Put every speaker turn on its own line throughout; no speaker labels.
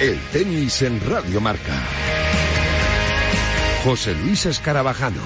El tenis en Radio Marca. José Luis Escarabajano.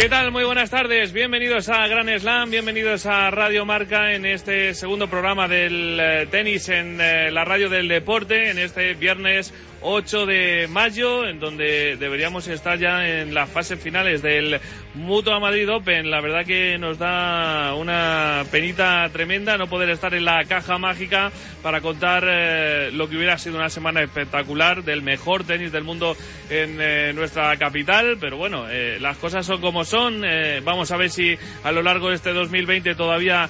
¿Qué tal? Muy buenas tardes. Bienvenidos a Gran Slam, bienvenidos a Radio Marca en este segundo programa del eh, tenis en eh, la radio del deporte, en este viernes 8 de mayo, en donde deberíamos estar ya en las fases finales del Mutua Madrid Open. La verdad que nos da una penita tremenda no poder estar en la caja mágica para contar eh, lo que hubiera sido una semana espectacular del mejor tenis del mundo en eh, nuestra capital. Pero bueno, eh, las cosas son como son. vamos a ver si a lo largo de este 2020 todavía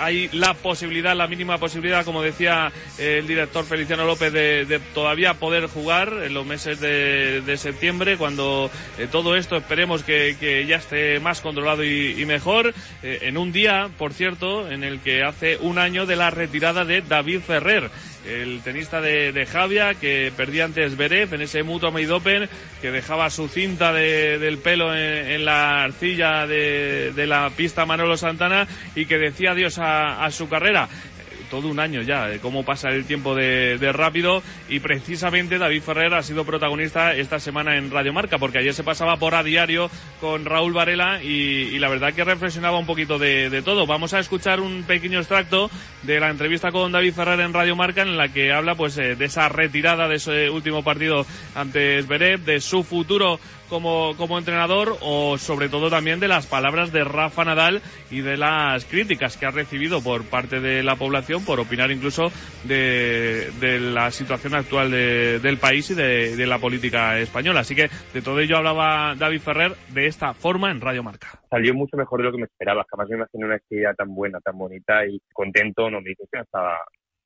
hay la posibilidad, la mínima posibilidad, como decía el director Feliciano López, de, de todavía poder jugar en los meses de, septiembre, cuando eh, todo esto esperemos que, ya esté más controlado y, mejor. Eh, en un día, por cierto, en el que hace un año de la retirada de David Ferrer el tenista de, Javia que perdía antes Beref en ese Mutua Made que dejaba su cinta del pelo en, la arcilla de, la pista Manolo Santana y que decía adiós a su carrera todo un año ya, de cómo pasa el tiempo de, rápido y precisamente David Ferrer ha sido protagonista esta semana en Radio Marca porque ayer se pasaba por a diario con Raúl Varela y, la verdad que reflexionaba un poquito de, todo. Vamos a escuchar un pequeño extracto de la entrevista con David Ferrer en Radio Marca en la que habla pues eh, de esa retirada de ese último partido ante Zverev, de su futuro como, como entrenador o sobre todo también de las palabras de Rafa Nadal y de las críticas que ha recibido por parte de la población por opinar incluso de, de la situación actual del país y de, de, la política española. Así que de todo ello hablaba David Ferrer de esta forma en Radio Marca.
Salió mucho mejor de lo que me esperaba. Jamás me imaginé una actividad tan buena, tan bonita y contento. No dice que estaba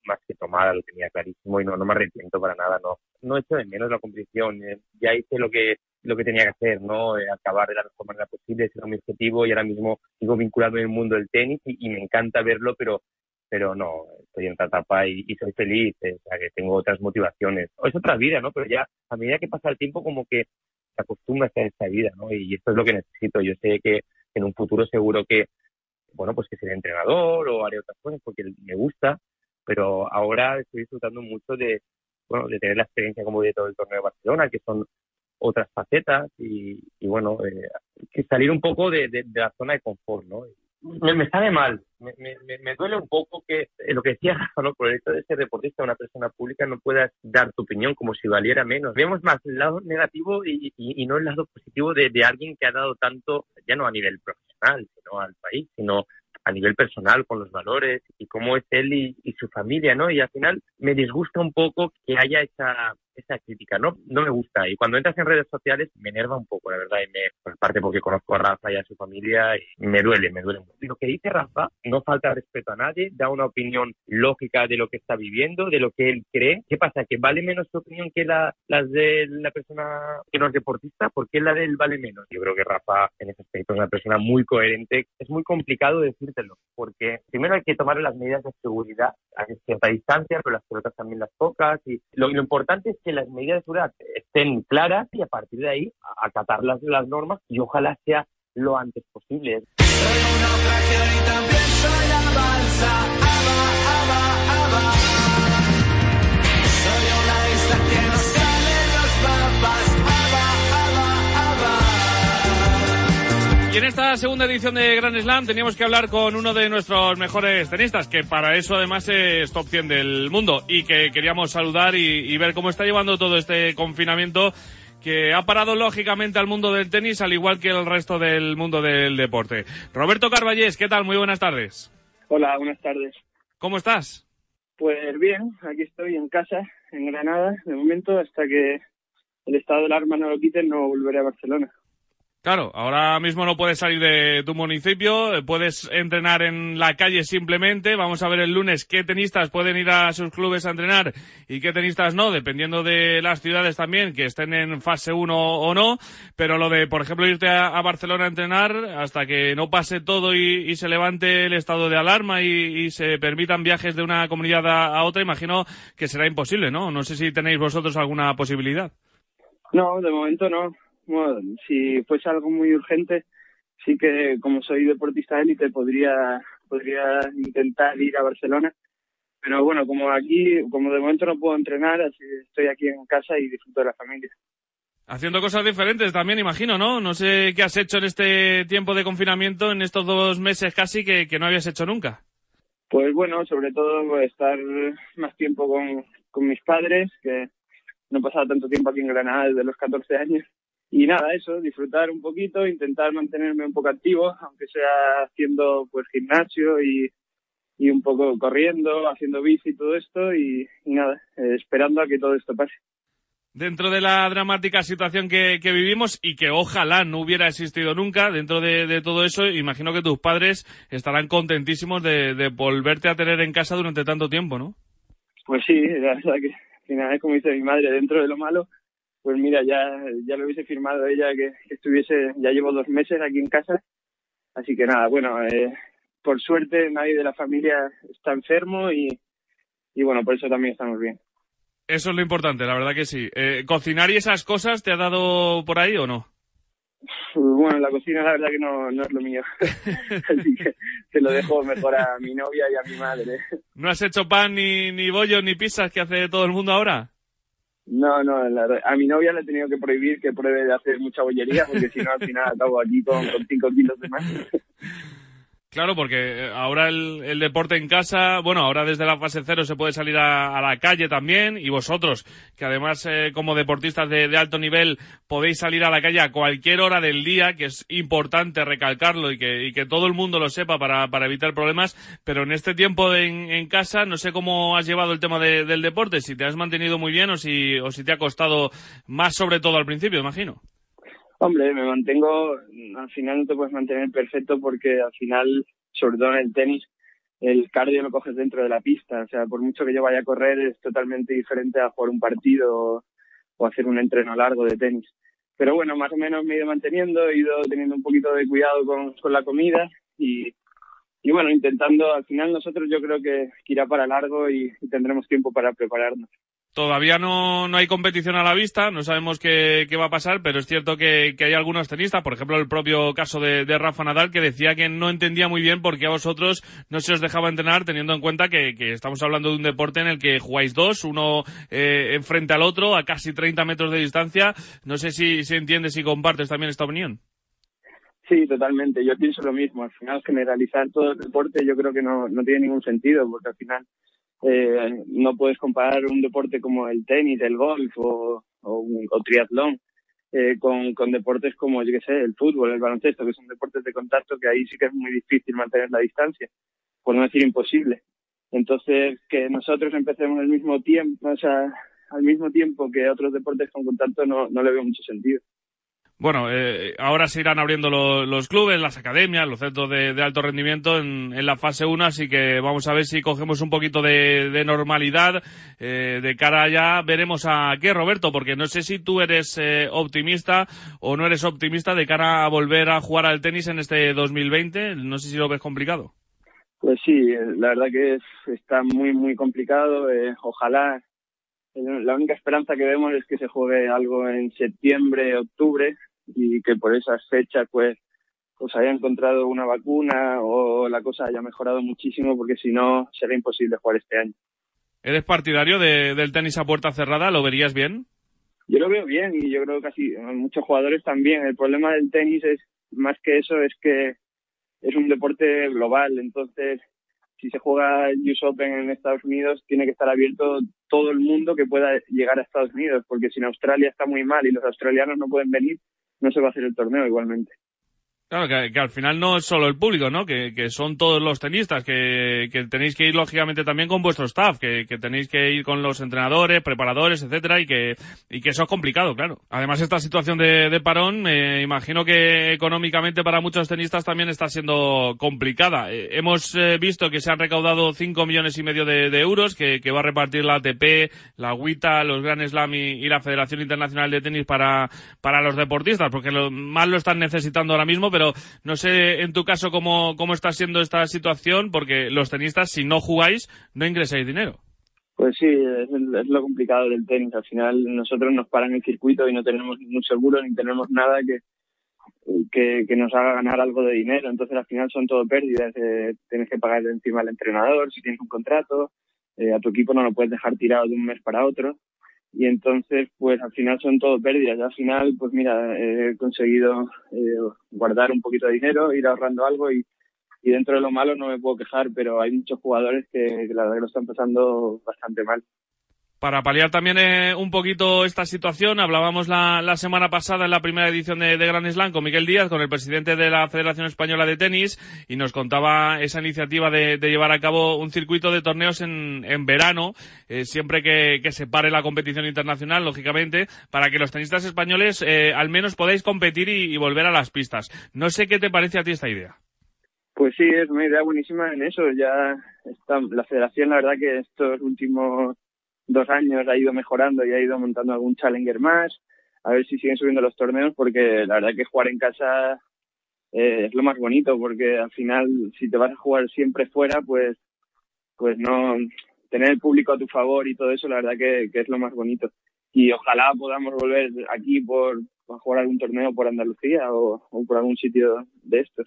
más que tomada, lo tenía clarísimo y no, no me arrepiento para nada, no. No echo de menos la competición, eh, ya hice lo que lo que tenía que hacer, ¿no? Eh, acabar de la mejor manera posible, ese era mi objetivo y ahora mismo sigo vinculado en el mundo del tenis y, me encanta verlo, pero pero no, estoy en otra etapa y, soy feliz, eh, o sea, que tengo otras motivaciones. Es otra vida, ¿no? Pero ya a medida que pasa el tiempo como que se acostumbra a esta vida, ¿no? Y esto es lo que necesito. Yo sé que en un futuro seguro que, bueno, pues que seré entrenador o haré otras cosas porque me gusta, pero ahora estoy disfrutando mucho de, bueno, de tener la experiencia como de todo el torneo de Barcelona, que son otras facetas y, bueno, eh, salir un poco de, la zona de confort, ¿no? Me, me sale mal, me, me, me, duele un poco que eh, lo que decía Rafa, ¿no? por el hecho de ser deportista, una persona pública, no puedas dar tu opinión como si valiera menos. Vemos más el lado negativo y, y, no el lado positivo de, alguien que ha dado tanto, ya no a nivel profesional, sino al país, sino a nivel personal con los valores y cómo es él y, y su familia, ¿no? Y al final me disgusta un poco que haya esa esa crítica. No, no me gusta. Y cuando entras en redes sociales me enerva un poco, la verdad. Y me, pues, parte porque conozco a Rafa y a su familia y me duele, me duele mucho. Lo que dice Rafa no falta respeto a nadie, da una opinión lógica de lo que está viviendo, de lo que él cree. ¿Qué pasa? ¿Que vale menos su opinión que la, las de la persona que no es deportista? ¿Por qué la de él vale menos? Yo creo que Rafa en ese aspecto es una persona muy coherente. Es muy complicado decírtelo, porque primero hay que tomar las medidas de seguridad a cierta distancia, pero las pelotas también las tocas. Y lo, lo importante es que las medidas de seguridad estén claras y a partir de ahí acatar las, normas y ojalá sea lo antes posible.
En esta segunda edición de Grand Slam teníamos que hablar con uno de nuestros mejores tenistas, que para eso además es top 100 del mundo y que queríamos saludar y, ver cómo está llevando todo este confinamiento que ha parado lógicamente al mundo del tenis al igual que el resto del mundo del deporte. Roberto Carballés, ¿qué tal? Muy buenas tardes.
Hola, buenas tardes.
¿Cómo estás?
Pues bien, aquí estoy en casa, en Granada, de momento, hasta que el estado de alarma no lo quiten, no volveré a Barcelona.
Claro, ahora mismo no puedes salir de tu municipio, eh, puedes entrenar en la calle simplemente. Vamos a ver el lunes qué tenistas pueden ir a sus clubes a entrenar y qué tenistas no, dependiendo de las ciudades también, que estén en fase 1 o no. Pero lo de, por ejemplo, irte a, Barcelona a entrenar hasta que no pase todo y, se levante el estado de alarma y, se permitan viajes de una comunidad a, a otra, imagino que será imposible, ¿no? No sé si tenéis vosotros alguna posibilidad.
No, de momento no bueno, si fuese algo muy urgente, sí que como soy deportista élite podría, podría intentar ir a Barcelona. Pero bueno, como aquí, como de momento no puedo entrenar, así estoy aquí en casa y disfruto de la familia.
Haciendo cosas diferentes también, imagino, ¿no? No sé qué has hecho en este tiempo de confinamiento, en estos dos meses casi, que, que no habías hecho nunca.
Pues bueno, sobre todo estar más tiempo con, con mis padres, que no he pasado tanto tiempo aquí en Granada desde los 14 años y nada, eso, disfrutar un poquito, intentar mantenerme un poco activo, aunque sea haciendo pues gimnasio y, y un poco corriendo, haciendo bici y todo esto y, nada, eh, esperando a que todo esto pase.
Dentro de la dramática situación que, que vivimos y que ojalá no hubiera existido nunca, dentro de, de todo eso, imagino que tus padres estarán contentísimos de, de, volverte a tener en casa durante tanto tiempo, ¿no?
Pues sí, la verdad que al final es como dice mi madre, dentro de lo malo, pues mira, ya, ya lo hubiese firmado ella que, estuviese, ya llevo dos meses aquí en casa, así que nada, bueno, eh, por suerte nadie de la familia está enfermo y, y bueno, por eso también estamos bien.
Eso es lo importante, la verdad que sí. Eh, ¿Cocinar y esas cosas te ha dado por ahí o no?
Bueno, la cocina la verdad que no, no es lo mío. Así que se lo dejo mejor a mi novia y a mi madre.
¿No has hecho pan ni, ni bollos ni pizzas que hace todo el mundo ahora?
No, no, a mi novia le he tenido que prohibir que pruebe de hacer mucha bollería porque si no al final acabo aquí con cinco kilos de más.
Claro, porque eh, ahora el, deporte en casa, bueno, ahora desde la fase cero se puede salir a, la calle también y vosotros, que además eh, como deportistas de, alto nivel podéis salir a la calle a cualquier hora del día, que es importante recalcarlo y que, todo el mundo lo sepa para, evitar problemas, pero en este tiempo en, en casa no sé cómo has llevado el tema del deporte, si te has mantenido muy bien o si, o si te ha costado más sobre todo al principio, imagino.
Hombre, me mantengo, al final no te puedes mantener perfecto porque al final, sobre todo en el tenis, el cardio lo coges dentro de la pista. O sea, por mucho que yo vaya a correr es totalmente diferente a jugar un partido o, hacer un entreno largo de tenis. Pero bueno, más o menos me he ido manteniendo, he ido teniendo un poquito de cuidado con, con la comida y, y bueno, intentando, al final nosotros yo creo que irá para largo y tendremos tiempo para prepararnos.
Todavía no, no hay competición a la vista, no sabemos qué, qué va a pasar, pero es cierto que, que, hay algunos tenistas, por ejemplo el propio caso de, de, Rafa Nadal, que decía que no entendía muy bien por qué a vosotros no se os dejaba entrenar, teniendo en cuenta que, que estamos hablando de un deporte en el que jugáis dos, uno eh, enfrente al otro, a casi 30 metros de distancia. No sé si, si entiendes y compartes también esta opinión.
Sí, totalmente. Yo pienso lo mismo. Al final, generalizar todo el deporte yo creo que no, no tiene ningún sentido, porque al final eh, no puedes comparar un deporte como el tenis, el golf o, o, triatlón eh, con, deportes como, yo sé, el fútbol, el baloncesto, que son deportes de contacto que ahí sí que es muy difícil mantener la distancia, por no decir imposible. Entonces, que nosotros empecemos al mismo tiempo, o sea, al mismo tiempo que otros deportes con contacto no, no le veo mucho sentido.
Bueno, eh, ahora se irán abriendo los clubes, las academias, los centros de, alto rendimiento en, la fase 1, así que vamos a ver si cogemos un poquito de, normalidad eh, de cara allá. Veremos a qué, Roberto, porque no sé si tú eres eh, optimista o no eres optimista de cara a volver a jugar al tenis en este 2020. No sé si lo ves complicado.
Pues sí, la verdad que está muy, muy complicado. ojalá la única esperanza que vemos es que se juegue algo en septiembre, octubre, y que por esas fechas pues pues haya encontrado una vacuna o la cosa haya mejorado muchísimo porque si no será imposible jugar este año.
¿Eres partidario de, del tenis a puerta cerrada? ¿Lo verías bien?
Yo lo veo bien y yo creo que casi muchos jugadores también. El problema del tenis es más que eso es que es un deporte global, entonces si se juega el US Open en Estados Unidos, tiene que estar abierto todo el mundo que pueda llegar a Estados Unidos, porque si en Australia está muy mal y los australianos no pueden venir, no se va a hacer el torneo igualmente.
Claro, que, al final no es solo el público, ¿no? Que, son todos los tenistas, que, tenéis que ir lógicamente también con vuestro staff, que, tenéis que ir con los entrenadores, preparadores, etcétera, y que, y que eso es complicado, claro. Además, esta situación de, parón, me imagino que económicamente para muchos tenistas también está siendo complicada. Eh, hemos eh, visto que se han recaudado 5 millones y medio de, euros, que, va a repartir la ATP, la WITA, los Grand Slam y, la Federación Internacional de Tenis para, para los deportistas, porque lo, más lo están necesitando ahora mismo, pero no sé en tu caso cómo, cómo está siendo esta situación, porque los tenistas, si no jugáis, no ingresáis dinero.
Pues sí, es, lo complicado del tenis. Al final nosotros nos paran el circuito y no tenemos ningún seguro ni tenemos nada que, que, nos haga ganar algo de dinero. Entonces al final son todo pérdidas. Eh, tienes que pagar encima al entrenador si tienes un contrato. Eh, a tu equipo no lo puedes dejar tirado de un mes para otro y entonces pues al final son todo pérdidas. Y al final pues mira, he conseguido eh, guardar un poquito de dinero, ir ahorrando algo y, y dentro de lo malo no me puedo quejar, pero hay muchos jugadores que, que la verdad que lo están pasando bastante mal.
Para paliar también eh, un poquito esta situación, hablábamos la, semana pasada en la primera edición de, de Gran Slam con Miguel Díaz, con el presidente de la Federación Española de Tenis, y nos contaba esa iniciativa de, llevar a cabo un circuito de torneos en, verano, eh, siempre que, se pare la competición internacional, lógicamente, para que los tenistas españoles eh, al menos podáis competir y, volver a las pistas. No sé qué te parece a ti esta idea.
Pues sí, es una idea buenísima en eso. Ya está, la federación, la verdad que estos últimos dos años ha ido mejorando y ha ido montando algún challenger más, a ver si siguen subiendo los torneos, porque la verdad que jugar en casa eh, es lo más bonito, porque al final si te vas a jugar siempre fuera, pues, pues no, tener el público a tu favor y todo eso, la verdad que, es lo más bonito. Y ojalá podamos volver aquí por, por jugar algún torneo por Andalucía o por algún sitio de estos.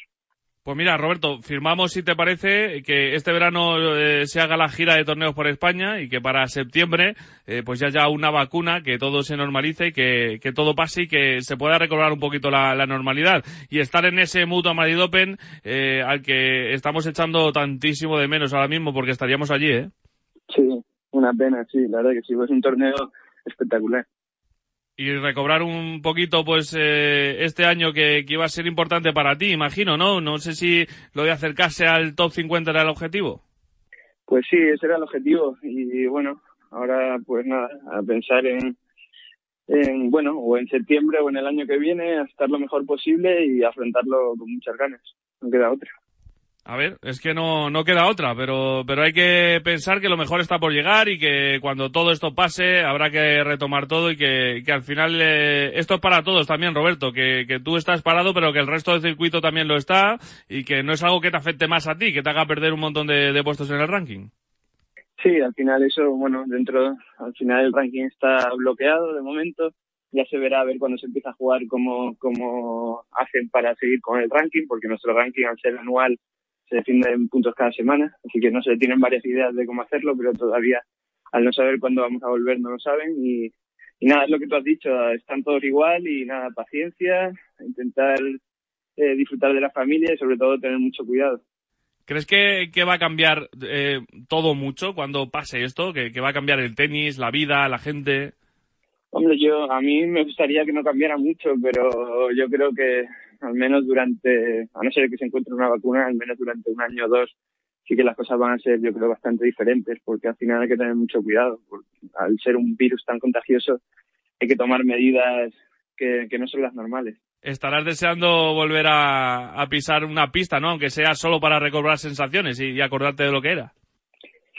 Pues mira, Roberto, firmamos, si te parece, que este verano eh, se haga la gira de torneos por España y que para septiembre eh, pues ya haya una vacuna, que todo se normalice y que, todo pase y que se pueda recobrar un poquito la, normalidad. Y estar en ese Mutua Madrid Open eh, al que estamos echando tantísimo de menos ahora mismo porque estaríamos allí, ¿eh?
Sí, una pena, sí, la verdad que sí, es un torneo espectacular
y recobrar un poquito pues eh, este año que, que, iba a ser importante para ti, imagino, ¿no? No sé si lo de acercarse al top 50 era el objetivo.
Pues sí, ese era el objetivo y bueno, ahora pues nada, a pensar en, en bueno, o en septiembre o en el año que viene, a estar lo mejor posible y afrontarlo con muchas ganas, no queda otra.
A ver, es que no, no queda otra, pero, pero hay que pensar que lo mejor está por llegar y que cuando todo esto pase habrá que retomar todo y que, que al final eh, esto es para todos también, Roberto, que, que tú estás parado pero que el resto del circuito también lo está y que no es algo que te afecte más a ti, que te haga perder un montón de, de puestos en el ranking.
Sí, al final eso, bueno, dentro, al final el ranking está bloqueado de momento, ya se verá a ver cuando se empieza a jugar cómo, cómo hacen para seguir con el ranking, porque nuestro ranking al ser anual se defienden puntos cada semana, así que no se tienen varias ideas de cómo hacerlo, pero todavía al no saber cuándo vamos a volver no lo saben y, nada, es lo que tú has dicho, están todos igual y nada, paciencia, intentar eh, disfrutar de la familia y sobre todo tener mucho cuidado.
¿Crees que, va a cambiar eh, todo mucho cuando pase esto? ¿Que, ¿Que va a cambiar el tenis, la vida, la gente?
Hombre, yo a mí me gustaría que no cambiara mucho, pero yo creo que al menos durante, a no ser que se encuentre una vacuna, al menos durante un año o dos, sí que las cosas van a ser, yo creo, bastante diferentes, porque al final hay que tener mucho cuidado. Porque al ser un virus tan contagioso, hay que tomar medidas que, no son las normales.
Estarás deseando volver a, pisar una pista, ¿no? Aunque sea solo para recobrar sensaciones y, acordarte de lo que era.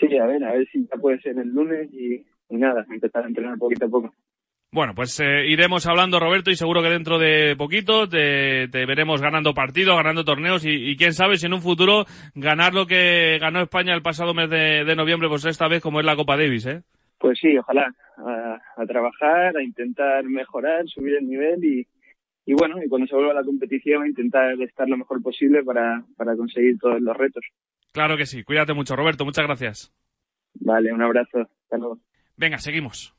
Sí, a ver, a ver si ya puede ser el lunes y, y nada, empezar a entrenar poquito a poco.
Bueno, pues eh, iremos hablando, Roberto, y seguro que dentro de poquito te, veremos ganando partidos, ganando torneos y, quién sabe si en un futuro ganar lo que ganó España el pasado mes de, noviembre, pues esta vez como es la Copa Davis, ¿eh?
Pues sí, ojalá. A, trabajar, a intentar mejorar, subir el nivel y, y bueno, y cuando se vuelva a la competición intentar estar lo mejor posible para, para conseguir todos los retos.
Claro que sí. Cuídate mucho, Roberto. Muchas gracias.
Vale, un abrazo. Hasta luego.
Venga, seguimos.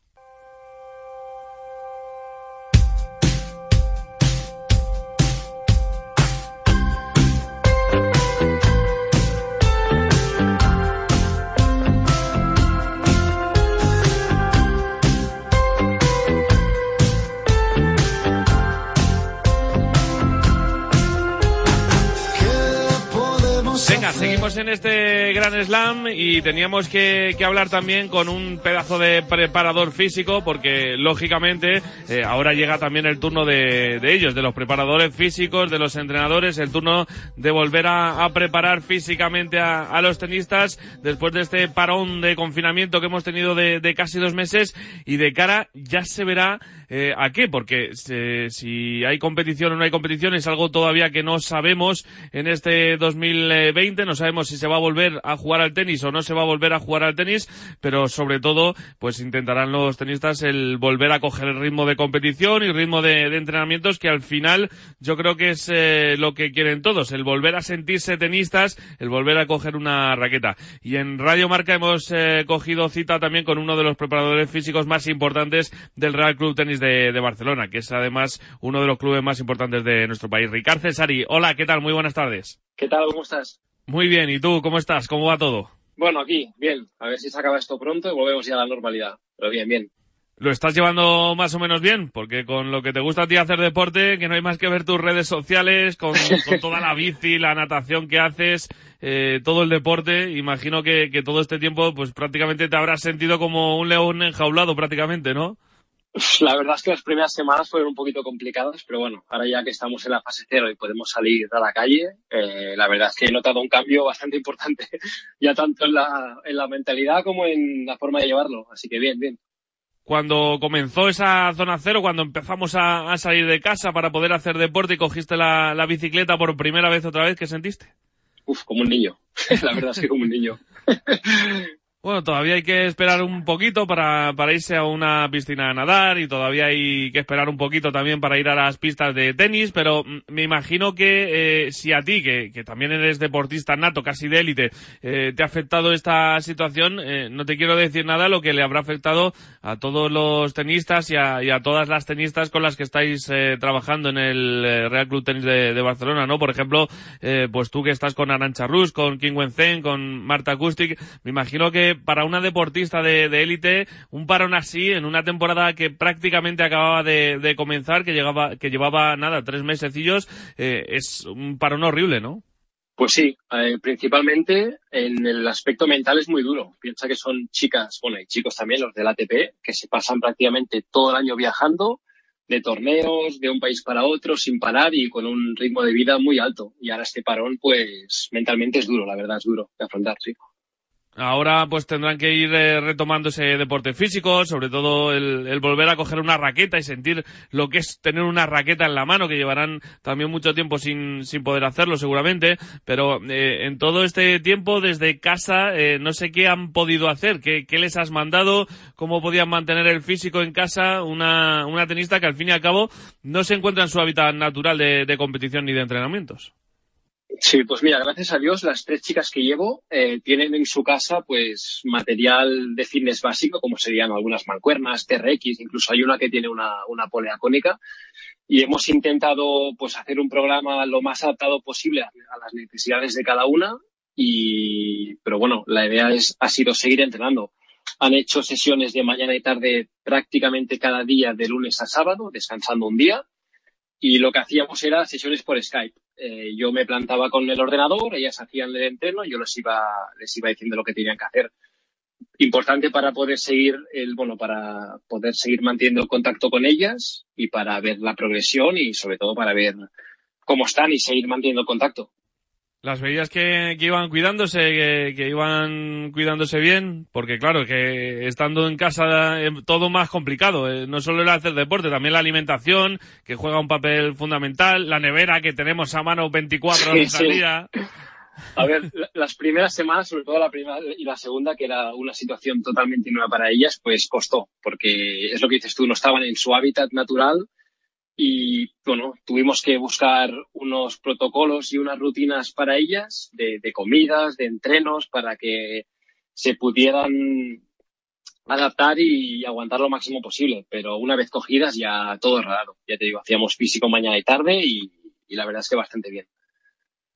En este Gran Slam y teníamos que, hablar también con un pedazo de preparador físico porque lógicamente eh, ahora llega también el turno de, ellos, de los preparadores físicos, de los entrenadores, el turno de volver a, preparar físicamente a, los tenistas después de este parón de confinamiento que hemos tenido de, casi dos meses y de cara ya se verá eh, a qué, porque si hay competición o no hay competición es algo todavía que no sabemos en este 2020, no sabemos si se va a volver a jugar al tenis o no se va a volver a jugar al tenis, pero sobre todo pues intentarán los tenistas el volver a coger el ritmo de competición y ritmo de, entrenamientos que al final yo creo que es eh, lo que quieren todos, el volver a sentirse tenistas, el volver a coger una raqueta. Y en Radio Marca hemos eh, cogido cita también con uno de los preparadores físicos más importantes del Real Club Tenis de, Barcelona, que es además uno de los clubes más importantes de nuestro país. Ricardo Cesari, hola, ¿qué tal? Muy buenas tardes.
¿Qué tal? ¿Cómo estás?
Muy bien, ¿y tú? ¿Cómo estás? ¿Cómo va todo?
Bueno, aquí, bien. A ver si se acaba esto pronto y volvemos ya a la normalidad. Pero bien, bien.
¿Lo estás llevando más o menos bien? Porque con lo que te gusta a ti hacer deporte, que no hay más que ver tus redes sociales, con, toda la bici, la natación que haces, eh, todo el deporte, imagino que, que todo este tiempo, pues prácticamente te habrás sentido como un león enjaulado prácticamente, ¿no?
La verdad es que las primeras semanas fueron un poquito complicadas, pero bueno, ahora ya que estamos en la fase cero y podemos salir a la calle, eh, la verdad es que he notado un cambio bastante importante, ya tanto en la, en la mentalidad como en la forma de llevarlo. Así que bien, bien.
Cuando comenzó esa zona cero, cuando empezamos a, salir de casa para poder hacer deporte y cogiste la, la bicicleta por primera vez otra vez, ¿qué sentiste?
Uf, como un niño. la verdad es que como un niño.
Bueno, todavía hay que esperar un poquito para, para irse a una piscina a nadar y todavía hay que esperar un poquito también para ir a las pistas de tenis, pero me imagino que eh, si a ti, que, que, también eres deportista nato, casi de élite, eh, te ha afectado esta situación, eh, no te quiero decir nada lo que le habrá afectado a todos los tenistas y a, y a todas las tenistas con las que estáis eh, trabajando en el eh, Real Club Tenis de, Barcelona, ¿no? Por ejemplo, pues tú que estás con Arancha Rus, con King Wen con Marta Acustic, me imagino que para una deportista de élite, un parón así en una temporada que prácticamente acababa de, comenzar, que llegaba, que llevaba nada, tres mesecillos, eh, es un parón horrible, ¿no?
Pues sí, eh, principalmente en el aspecto mental es muy duro. Piensa que son chicas, bueno, y chicos también, los del ATP, que se pasan prácticamente todo el año viajando, de torneos, de un país para otro, sin parar y con un ritmo de vida muy alto. Y ahora este parón, pues mentalmente es duro, la verdad, es duro de afrontar, sí.
Ahora pues tendrán que ir eh, retomando ese deporte físico, sobre todo el, volver a coger una raqueta y sentir lo que es tener una raqueta en la mano, que llevarán también mucho tiempo sin, sin poder hacerlo seguramente, pero eh, en todo este tiempo desde casa eh, no sé qué han podido hacer, qué, qué, les has mandado, cómo podían mantener el físico en casa, una, una tenista que al fin y al cabo no se encuentra en su hábitat natural de competición ni de entrenamientos.
Sí, pues mira, gracias a Dios las tres chicas que llevo eh, tienen en su casa pues material de fitness básico como serían algunas mancuernas, TRX, incluso hay una que tiene una, una polea cónica y hemos intentado pues hacer un programa lo más adaptado posible a, a, las necesidades de cada una y pero bueno, la idea es, ha sido seguir entrenando. Han hecho sesiones de mañana y tarde prácticamente cada día de lunes a sábado, descansando un día y lo que hacíamos era sesiones por Skype. Eh, yo me plantaba con el ordenador, ellas hacían el entreno, yo les iba, les iba diciendo lo que tenían que hacer. Importante para poder seguir el, bueno, para poder seguir manteniendo el contacto con ellas y para ver la progresión y sobre todo para ver cómo están y seguir manteniendo el contacto.
Las veías que, que iban cuidándose, que, que, iban cuidándose bien, porque claro, que estando en casa eh, todo más complicado, eh, no solo el hacer deporte, también la alimentación, que juega un papel fundamental, la nevera que tenemos a mano 24 horas al día.
A ver, las primeras semanas, sobre todo la primera y la segunda, que era una situación totalmente nueva para ellas, pues costó, porque es lo que dices tú, no estaban en su hábitat natural, y bueno, tuvimos que buscar unos protocolos y unas rutinas para ellas de, comidas, de entrenos, para que se pudieran adaptar y aguantar lo máximo posible. Pero una vez cogidas ya todo es raro. Ya te digo, hacíamos físico mañana y tarde y la verdad es que bastante bien.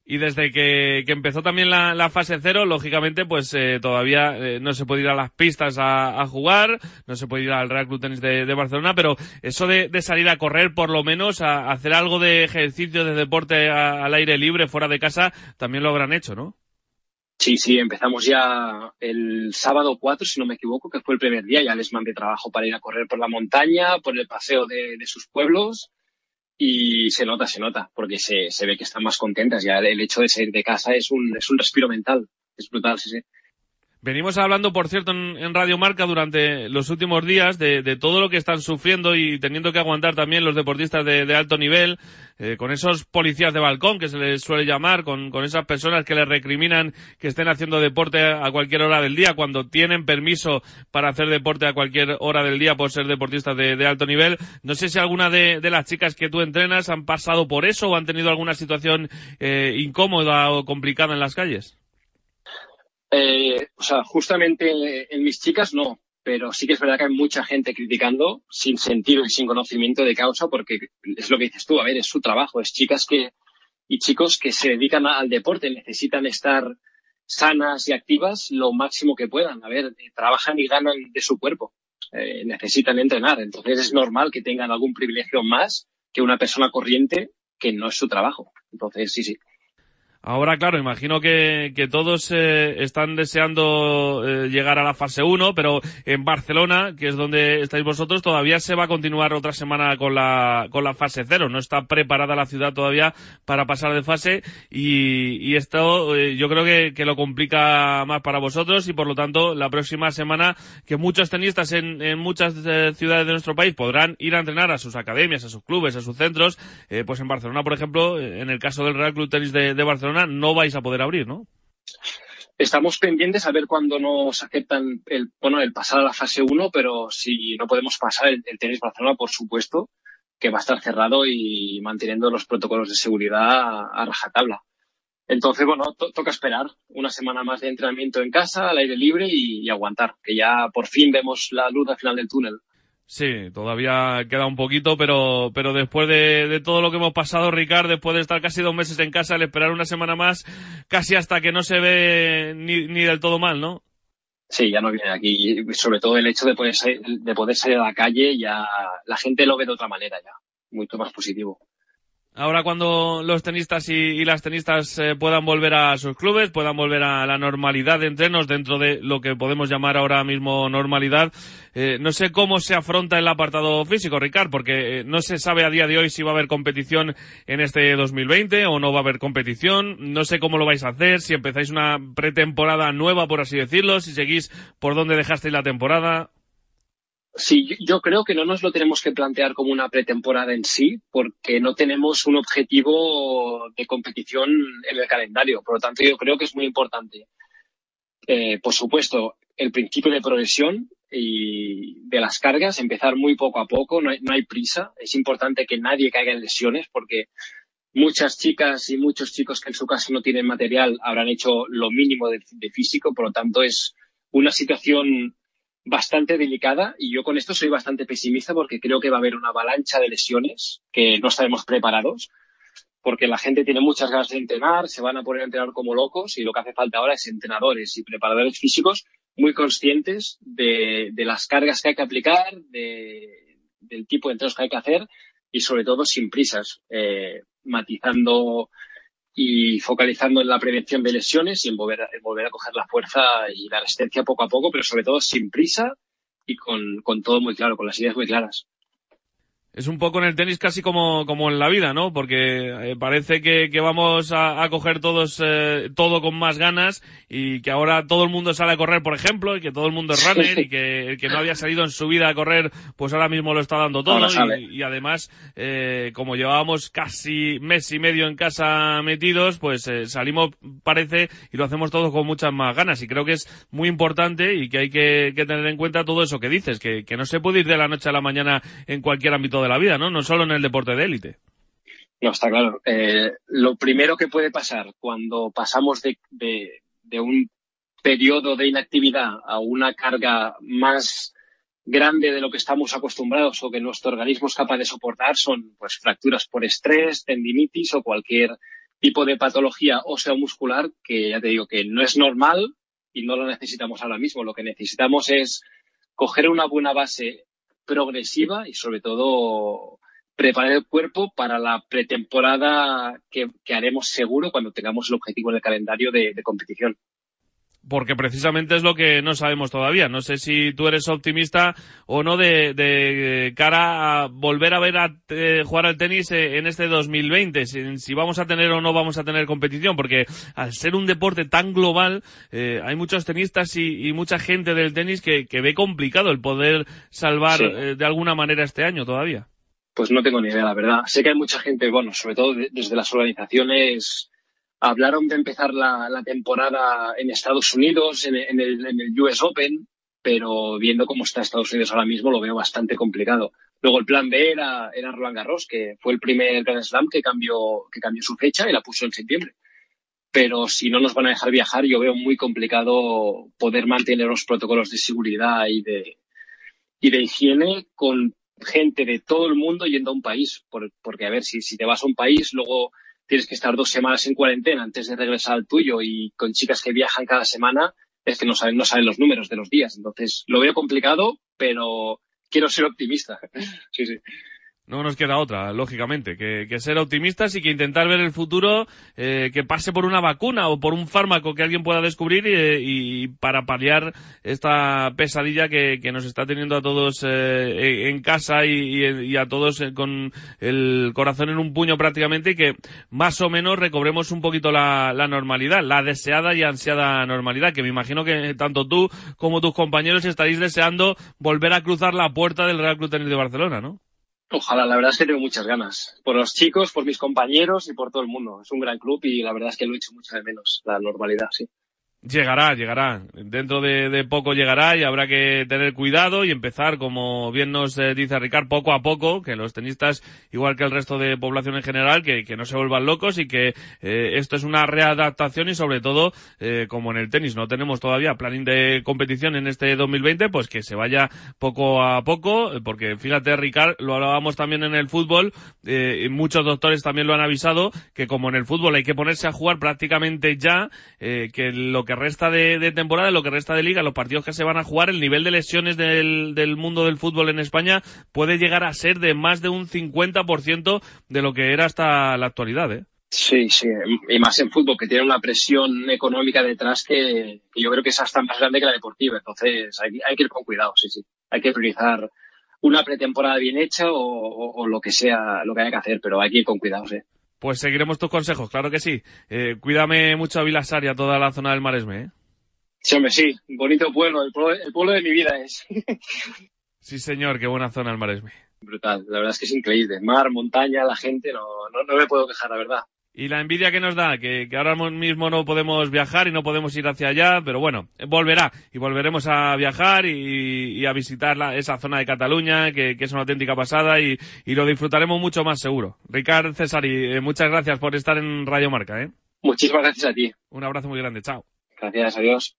Y desde que, empezó también la, fase cero, lógicamente, pues eh, todavía eh, no se puede ir a las pistas a, a, jugar, no se puede ir al Real Club Tenis de, Barcelona, pero eso de, de, salir a correr, por lo menos, a, hacer algo de ejercicio, de deporte al aire libre, fuera de casa, también lo habrán hecho, ¿no?
Sí, sí, empezamos ya el sábado 4, si no me equivoco, que fue el primer día. Ya les mandé trabajo para ir a correr por la montaña, por el paseo de, sus pueblos. Y se nota, se nota, porque se, se, ve que están más contentas. Ya el hecho de salir de casa es un, es un respiro mental. Es brutal, sí, sí.
Venimos hablando, por cierto, en, Radio Marca durante los últimos días de, todo lo que están sufriendo y teniendo que aguantar también los deportistas de, alto nivel, eh, con esos policías de balcón que se les suele llamar, con, esas personas que les recriminan que estén haciendo deporte a cualquier hora del día cuando tienen permiso para hacer deporte a cualquier hora del día por ser deportistas de, alto nivel. No sé si alguna de, las chicas que tú entrenas han pasado por eso o han tenido alguna situación eh, incómoda o complicada en las calles.
Eh, o sea, justamente en mis chicas no, pero sí que es verdad que hay mucha gente criticando sin sentido y sin conocimiento de causa porque es lo que dices tú, a ver, es su trabajo, es chicas que y chicos que se dedican al deporte, necesitan estar sanas y activas lo máximo que puedan. A ver, eh, trabajan y ganan de su cuerpo, eh, necesitan entrenar, entonces es normal que tengan algún privilegio más que una persona corriente que no es su trabajo. Entonces, sí, sí.
Ahora, claro, imagino que, que todos eh, están deseando eh, llegar a la fase 1, pero en Barcelona, que es donde estáis vosotros, todavía se va a continuar otra semana con la, con la fase 0. No está preparada la ciudad todavía para pasar de fase y, y esto eh, yo creo que, que, lo complica más para vosotros y por lo tanto la próxima semana que muchos tenistas en, en muchas ciudades de nuestro país podrán ir a entrenar a sus academias, a sus clubes, a sus centros, pues en Barcelona, por ejemplo, en el caso del Real Club Tenis de Barcelona, no vais a poder abrir, ¿no?
Estamos pendientes a ver cuándo nos aceptan el, bueno, el pasar a la fase 1, pero si no podemos pasar el, tenis Barcelona, por supuesto, que va a estar cerrado y manteniendo los protocolos de seguridad a, rajatabla. Entonces, bueno, toca esperar una semana más de entrenamiento en casa, al aire libre y, aguantar, que ya por fin vemos la luz al final del túnel.
Sí, todavía queda un poquito, pero, pero después de, todo lo que hemos pasado, Ricard, después de estar casi dos meses en casa, al esperar una semana más, casi hasta que no se ve ni, ni del todo mal, ¿no?
Sí, ya no viene aquí. Sobre todo el hecho de poder, de poder salir a la calle, ya la gente lo ve de otra manera ya, mucho más positivo.
Ahora cuando los tenistas y, las tenistas eh, puedan volver a sus clubes, puedan volver a la normalidad de entrenos dentro de lo que podemos llamar ahora mismo normalidad, eh, no sé cómo se afronta el apartado físico, Ricard, porque eh, no se sabe a día de hoy si va a haber competición en este 2020 o no va a haber competición, no sé cómo lo vais a hacer, si empezáis una pretemporada nueva, por así decirlo, si seguís por donde dejasteis la temporada.
Sí, yo creo que no nos lo tenemos que plantear como una pretemporada en sí, porque no tenemos un objetivo de competición en el calendario. Por lo tanto, yo creo que es muy importante. Eh, por supuesto, el principio de progresión y de las cargas, empezar muy poco a poco, no hay, prisa. Es importante que nadie caiga en lesiones, porque muchas chicas y muchos chicos que en su caso no tienen material habrán hecho lo mínimo de físico. Por lo tanto, es una situación bastante delicada y yo con esto soy bastante pesimista porque creo que va a haber una avalancha de lesiones que no estaremos preparados porque la gente tiene muchas ganas de entrenar, se van a poner a entrenar como locos y lo que hace falta ahora es entrenadores y preparadores físicos muy conscientes de, las cargas que hay que aplicar, del tipo de entrenos que hay que hacer y sobre todo sin prisas, eh, matizando y focalizando en la prevención de lesiones y en volver, a, volver a coger la fuerza y la resistencia poco a poco, pero sobre todo sin prisa y con, con todo muy claro, con las ideas muy claras
es un poco en el tenis casi como, como en la vida, ¿no? Porque eh, parece que, que, vamos a, a coger todos eh, todo con más ganas y que ahora todo el mundo sale a correr, por ejemplo, y que todo el mundo es runner y que el que no había salido en su vida a correr, pues ahora mismo lo está dando todo. Y, y, además, eh, como llevábamos casi mes y medio en casa metidos, pues eh, salimos, parece, y lo hacemos todo con muchas más ganas. Y creo que es muy importante y que hay que, que tener en cuenta todo eso que dices, que, que no se puede ir de la noche a la mañana en cualquier ámbito de la vida, ¿no? No solo en el deporte de élite.
No, está claro. Eh, lo primero que puede pasar cuando pasamos de, de, un periodo de inactividad a una carga más grande de lo que estamos acostumbrados o que nuestro organismo es capaz de soportar son pues fracturas por estrés, tendinitis o cualquier tipo de patología óseo muscular que ya te digo que no es normal y no lo necesitamos ahora mismo. Lo que necesitamos es coger una buena base progresiva y sobre todo preparar el cuerpo para la pretemporada que, haremos seguro cuando tengamos el objetivo en el calendario de, competición.
Porque precisamente es lo que no sabemos todavía. No sé si tú eres optimista o no de, de cara a volver a ver a eh, jugar al tenis eh, en este 2020, si, si, vamos a tener o no vamos a tener competición, porque al ser un deporte tan global, eh, hay muchos tenistas y, y, mucha gente del tenis que, que ve complicado el poder salvar sí. eh, de alguna manera este año todavía.
Pues no tengo ni idea, la verdad. Sé que hay mucha gente, bueno, sobre todo de, desde las organizaciones hablaron de empezar la, la temporada en Estados Unidos, en, en, el, en, el, US Open, pero viendo cómo está Estados Unidos ahora mismo lo veo bastante complicado. Luego el plan B era, era Roland Garros, que fue el primer Grand Slam que cambió, que cambió su fecha y la puso en septiembre. Pero si no nos van a dejar viajar, yo veo muy complicado poder mantener los protocolos de seguridad y de, y de higiene con gente de todo el mundo yendo a un país. Por, porque, a ver, si, si te vas a un país, luego tienes que estar dos semanas en cuarentena antes de regresar al tuyo y con chicas que viajan cada semana, es que no saben, no saben los números de los días. Entonces, lo veo complicado, pero quiero ser optimista. sí, sí.
No nos queda otra, lógicamente, que, ser optimistas y que intentar ver el futuro eh, que pase por una vacuna o por un fármaco que alguien pueda descubrir y, y para paliar esta pesadilla que, nos está teniendo a todos eh, en casa y, y, a todos con el corazón en un puño prácticamente y que más o menos recobremos un poquito la, la normalidad, la deseada y ansiada normalidad, que me imagino que tanto tú como tus compañeros estaréis deseando volver a cruzar la puerta del Real Club Tenis de Barcelona, ¿no?
Ojalá, la verdad es que tengo muchas ganas. Por los chicos, por mis compañeros y por todo el mundo. Es un gran club y la verdad es que lo he hecho mucho de menos, la normalidad, sí.
Llegará, llegará. Dentro de, de, poco llegará y habrá que tener cuidado y empezar, como bien nos eh, dice Ricard, poco a poco, que los tenistas, igual que el resto de población en general, que, que no se vuelvan locos y que eh, esto es una readaptación y sobre todo, eh, como en el tenis no tenemos todavía planning de competición en este 2020, pues que se vaya poco a poco, porque fíjate Ricard, lo hablábamos también en el fútbol, eh, muchos doctores también lo han avisado, que como en el fútbol hay que ponerse a jugar prácticamente ya, eh, que lo que resta de, temporada, lo que resta de liga, los partidos que se van a jugar, el nivel de lesiones del, mundo del fútbol en España puede llegar a ser de más de un 50% de lo que era hasta la actualidad, ¿eh?
Sí, sí, y más en fútbol, que tiene una presión económica detrás que, yo creo que es hasta más grande que la deportiva. Entonces hay, que ir con cuidado, sí, sí. Hay que priorizar una pretemporada bien hecha o lo que sea, lo que haya que hacer, pero hay que ir con cuidado, sí.
Pues seguiremos tus consejos, claro que sí. Eh, cuídame mucho a Vilasar y a toda la zona del Maresme. ¿eh?
Sí, hombre, sí. Bonito pueblo. El, pueblo. el pueblo de mi vida es.
sí, señor. Qué buena zona el Maresme.
Brutal. La verdad es que es increíble. Mar, montaña, la gente. No, no, no me puedo quejar, la verdad.
Y la envidia que nos da, que, que, ahora mismo no podemos viajar y no podemos ir hacia allá, pero bueno, volverá y volveremos a viajar y, y a visitar la, esa zona de Cataluña, que, que, es una auténtica pasada y, y, lo disfrutaremos mucho más seguro. Ricard Cesari, eh, muchas gracias por estar en Radio Marca. ¿eh?
Muchísimas gracias a ti.
Un abrazo muy grande, chao.
Gracias, adiós.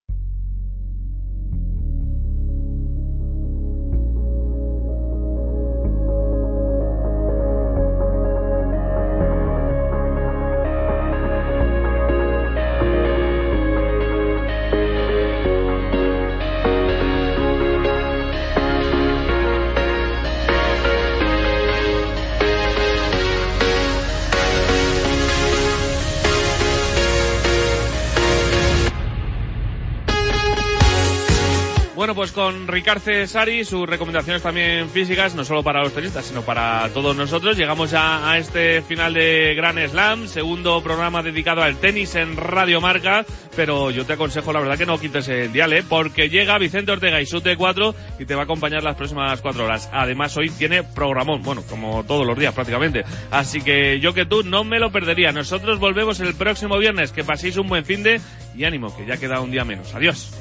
Pues con Ricard Cesari, sus recomendaciones también físicas, no solo para los tenistas, sino para todos nosotros. Llegamos ya a este final de Gran Slam, segundo programa dedicado al tenis en Radio Marca, pero yo te aconsejo la verdad que no quites el dial, ¿eh? porque llega Vicente Ortega y Sute 4 y te va a acompañar las próximas cuatro horas. Además hoy tiene programón, bueno, como todos los días prácticamente. Así que yo que tú no me lo perdería. Nosotros volvemos el próximo viernes. Que paséis un buen fin de y ánimo, que ya queda un día menos. Adiós.